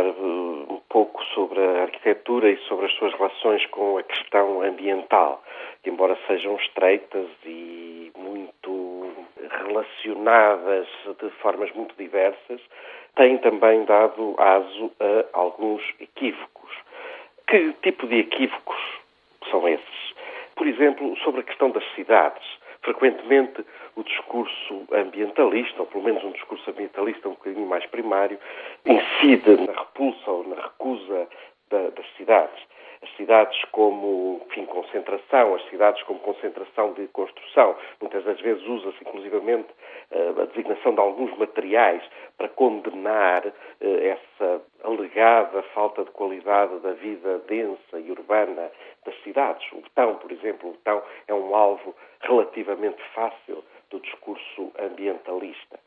falar um pouco sobre a arquitetura e sobre as suas relações com a questão ambiental, que embora sejam estreitas e muito relacionadas de formas muito diversas, têm também dado aso a alguns equívocos. Que tipo de equívocos são esses? Por exemplo, sobre a questão das cidades. Frequentemente o discurso ambientalista, ou pelo menos um discurso ambientalista um bocadinho mais primário, incide na repulsa ou na recusa da, das cidades. As cidades como enfim, concentração, as cidades como concentração de construção. Muitas das vezes usa-se inclusivamente eh, a designação de alguns materiais para condenar eh, alegada falta de qualidade da vida densa e urbana das cidades. O betão, por exemplo, o betão é um alvo relativamente fácil do discurso ambientalista.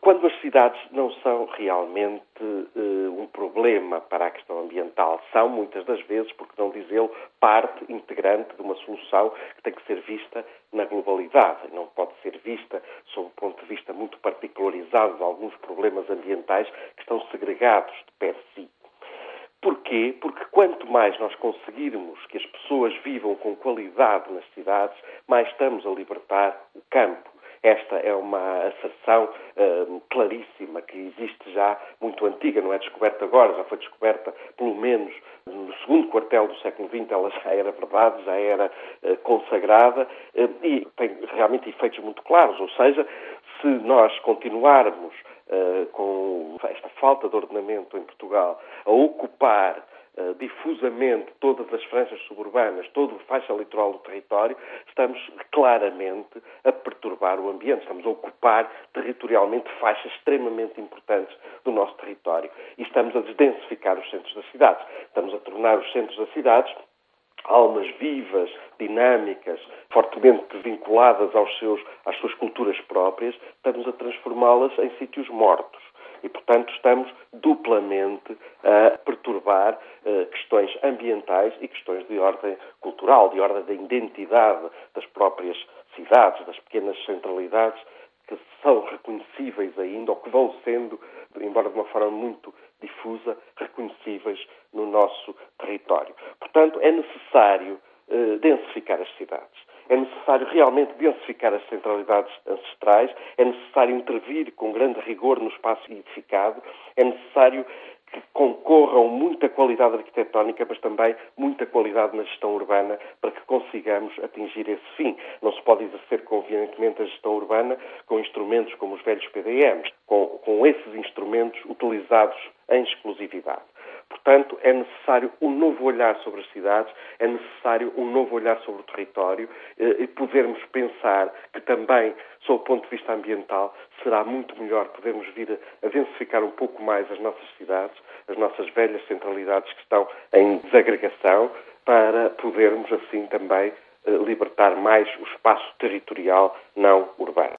Quando as cidades não são realmente uh, um problema para a questão ambiental, são muitas das vezes, porque não dizê-lo, parte integrante de uma solução que tem que ser vista na globalidade, não pode ser vista sob o ponto de vista muito particularizado de alguns problemas ambientais que estão segregados de per si. Porquê? Porque quanto mais nós conseguirmos que as pessoas vivam com qualidade nas cidades, mais estamos a libertar o campo. Esta é uma asserção uh, claríssima que existe já muito antiga, não é descoberta agora, já foi descoberta pelo menos no segundo quartel do século XX, ela já era verdade, já era uh, consagrada uh, e tem realmente efeitos muito claros, ou seja, se nós continuarmos uh, com esta falta de ordenamento em Portugal a ocupar uh, difusamente todas as franjas suburbanas, toda a faixa litoral do território, estamos claramente a perturbar o ambiente, estamos a ocupar territorialmente faixas extremamente importantes do nosso território. E estamos a desdensificar os centros das cidades, estamos a tornar os centros das cidades almas vivas, dinâmicas, fortemente vinculadas aos seus, às suas culturas próprias, estamos a transformá-las em sítios mortos. E, portanto, estamos duplamente a perturbar uh, questões ambientais e questões de ordem cultural, de ordem da identidade das próprias cidades, das pequenas centralidades que são reconhecíveis ainda, ou que vão sendo, embora de uma forma muito difusa, reconhecíveis no nosso território. Portanto, é necessário uh, densificar as cidades. É necessário realmente densificar as centralidades ancestrais, é necessário intervir com grande rigor no espaço edificado, é necessário que concorram muita qualidade arquitetónica, mas também muita qualidade na gestão urbana para que consigamos atingir esse fim. Não se pode exercer convenientemente a gestão urbana com instrumentos como os velhos PDMs, com, com esses instrumentos utilizados em exclusividade. Portanto, é necessário um novo olhar sobre as cidades, é necessário um novo olhar sobre o território eh, e podermos pensar que também, sob o ponto de vista ambiental, será muito melhor podermos vir a densificar um pouco mais as nossas cidades, as nossas velhas centralidades que estão em desagregação, para podermos assim também eh, libertar mais o espaço territorial não urbano.